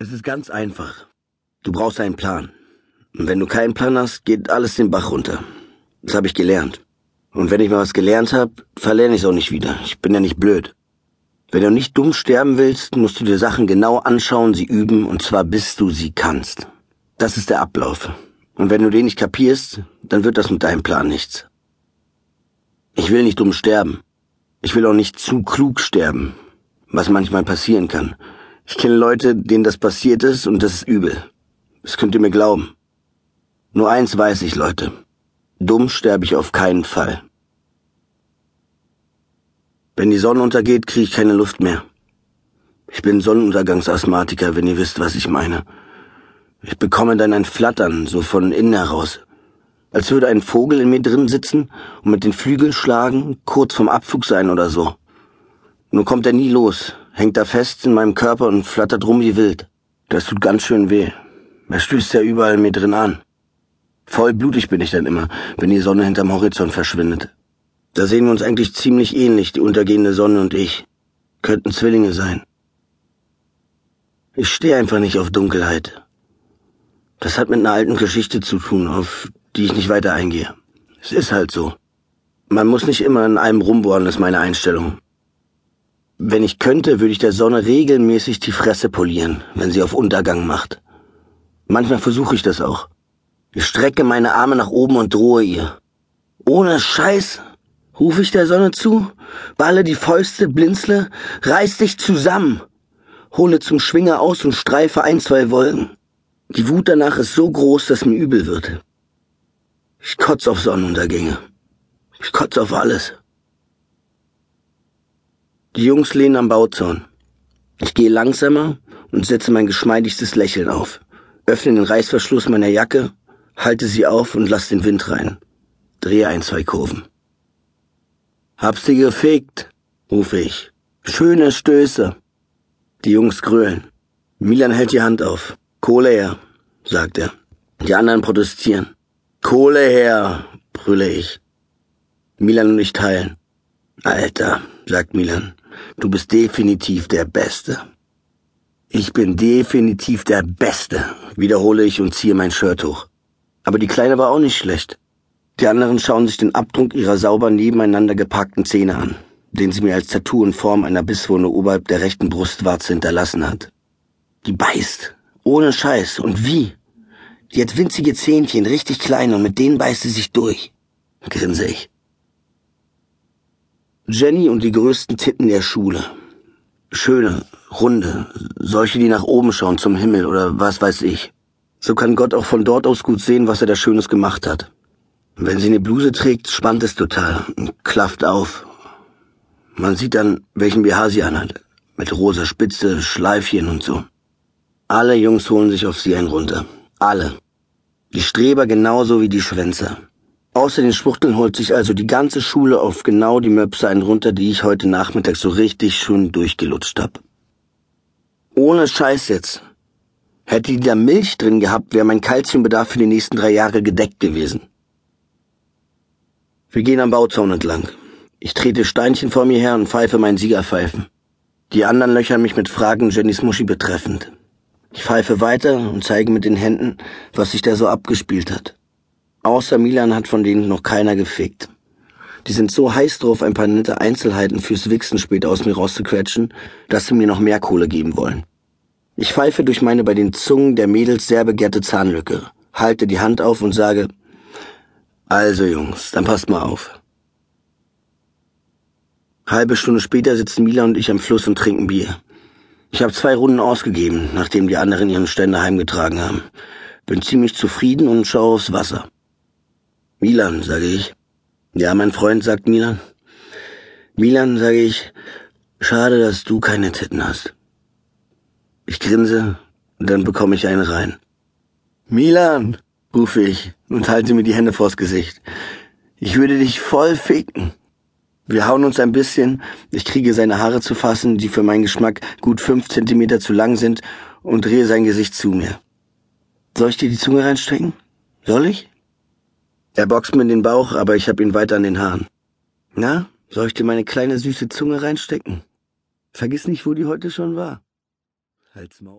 Es ist ganz einfach. Du brauchst einen Plan. Und wenn du keinen Plan hast, geht alles den Bach runter. Das habe ich gelernt. Und wenn ich mal was gelernt habe, verlerne ich es auch nicht wieder. Ich bin ja nicht blöd. Wenn du nicht dumm sterben willst, musst du dir Sachen genau anschauen, sie üben, und zwar bis du sie kannst. Das ist der Ablauf. Und wenn du den nicht kapierst, dann wird das mit deinem Plan nichts. Ich will nicht dumm sterben. Ich will auch nicht zu klug sterben, was manchmal passieren kann. Ich kenne Leute, denen das passiert ist und das ist übel. Das könnt ihr mir glauben. Nur eins weiß ich, Leute. Dumm sterbe ich auf keinen Fall. Wenn die Sonne untergeht, kriege ich keine Luft mehr. Ich bin Sonnenuntergangsasthmatiker, wenn ihr wisst, was ich meine. Ich bekomme dann ein Flattern, so von innen heraus. Als würde ein Vogel in mir drin sitzen und mit den Flügeln schlagen, kurz vom Abflug sein oder so. Nur kommt er nie los, hängt da fest in meinem Körper und flattert rum wie wild. Das tut ganz schön weh. Er stößt ja überall mir drin an. Voll blutig bin ich dann immer, wenn die Sonne hinterm Horizont verschwindet. Da sehen wir uns eigentlich ziemlich ähnlich, die untergehende Sonne und ich. Könnten Zwillinge sein. Ich stehe einfach nicht auf Dunkelheit. Das hat mit einer alten Geschichte zu tun, auf die ich nicht weiter eingehe. Es ist halt so. Man muss nicht immer in einem rumbohren, ist meine Einstellung. Wenn ich könnte, würde ich der Sonne regelmäßig die Fresse polieren, wenn sie auf Untergang macht. Manchmal versuche ich das auch. Ich strecke meine Arme nach oben und drohe ihr. Ohne Scheiß rufe ich der Sonne zu, balle die Fäuste, blinzle, reiß dich zusammen, hole zum Schwinger aus und streife ein, zwei Wolken. Die Wut danach ist so groß, dass mir übel wird. Ich kotze auf Sonnenuntergänge. Ich kotze auf alles. Die Jungs lehnen am Bauzaun. Ich gehe langsamer und setze mein geschmeidigstes Lächeln auf, öffne den Reißverschluss meiner Jacke, halte sie auf und lass den Wind rein. Drehe ein, zwei Kurven. Hab sie gefegt, rufe ich. Schöne Stöße. Die Jungs grölen. Milan hält die Hand auf. Kohle her, sagt er. Die anderen protestieren. Kohle her, brülle ich. Milan und ich teilen. Alter, sagt Milan, du bist definitiv der Beste. Ich bin definitiv der Beste, wiederhole ich und ziehe mein Shirt hoch. Aber die Kleine war auch nicht schlecht. Die anderen schauen sich den Abdruck ihrer sauber nebeneinander gepackten Zähne an, den sie mir als Tattoo in Form einer Bisswunde oberhalb der rechten Brustwarze hinterlassen hat. Die beißt. Ohne Scheiß. Und wie? Die hat winzige Zähnchen, richtig klein, und mit denen beißt sie sich durch. Grinse ich. Jenny und die größten Titten der Schule. Schöne, runde, solche, die nach oben schauen zum Himmel oder was weiß ich. So kann Gott auch von dort aus gut sehen, was er da Schönes gemacht hat. Wenn sie eine Bluse trägt, spannt es total und klafft auf. Man sieht dann, welchen BH sie anhat. Mit rosa Spitze, Schleifchen und so. Alle Jungs holen sich auf sie einen runter. Alle. Die Streber genauso wie die Schwänzer. Außer den Schwuchteln holt sich also die ganze Schule auf genau die Möpse einen runter, die ich heute Nachmittag so richtig schön durchgelutscht hab. Ohne Scheiß jetzt. Hätte die da Milch drin gehabt, wäre mein Kalziumbedarf für die nächsten drei Jahre gedeckt gewesen. Wir gehen am Bauzaun entlang. Ich trete Steinchen vor mir her und pfeife meinen Siegerpfeifen. Die anderen löchern mich mit Fragen Jennys Muschi betreffend. Ich pfeife weiter und zeige mit den Händen, was sich da so abgespielt hat. Außer Milan hat von denen noch keiner gefickt. Die sind so heiß drauf, ein paar nette Einzelheiten fürs Wichsen später aus mir rauszuquetschen, dass sie mir noch mehr Kohle geben wollen. Ich pfeife durch meine bei den Zungen der Mädels sehr begehrte Zahnlücke, halte die Hand auf und sage, also Jungs, dann passt mal auf. Halbe Stunde später sitzen Milan und ich am Fluss und trinken Bier. Ich habe zwei Runden ausgegeben, nachdem die anderen ihren Ständer heimgetragen haben. Bin ziemlich zufrieden und schaue aufs Wasser. Milan, sage ich. Ja, mein Freund, sagt Milan. Milan, sage ich, schade, dass du keine Titten hast. Ich grinse und dann bekomme ich eine rein. Milan, rufe ich und halte mir die Hände vors Gesicht. Ich würde dich voll ficken. Wir hauen uns ein bisschen, ich kriege seine Haare zu fassen, die für meinen Geschmack gut fünf Zentimeter zu lang sind, und drehe sein Gesicht zu mir. Soll ich dir die Zunge reinstecken? Soll ich? Er boxt mir in den Bauch, aber ich hab ihn weiter an den Haaren. Na, soll ich dir meine kleine süße Zunge reinstecken? Vergiss nicht, wo die heute schon war. Halt's Maul.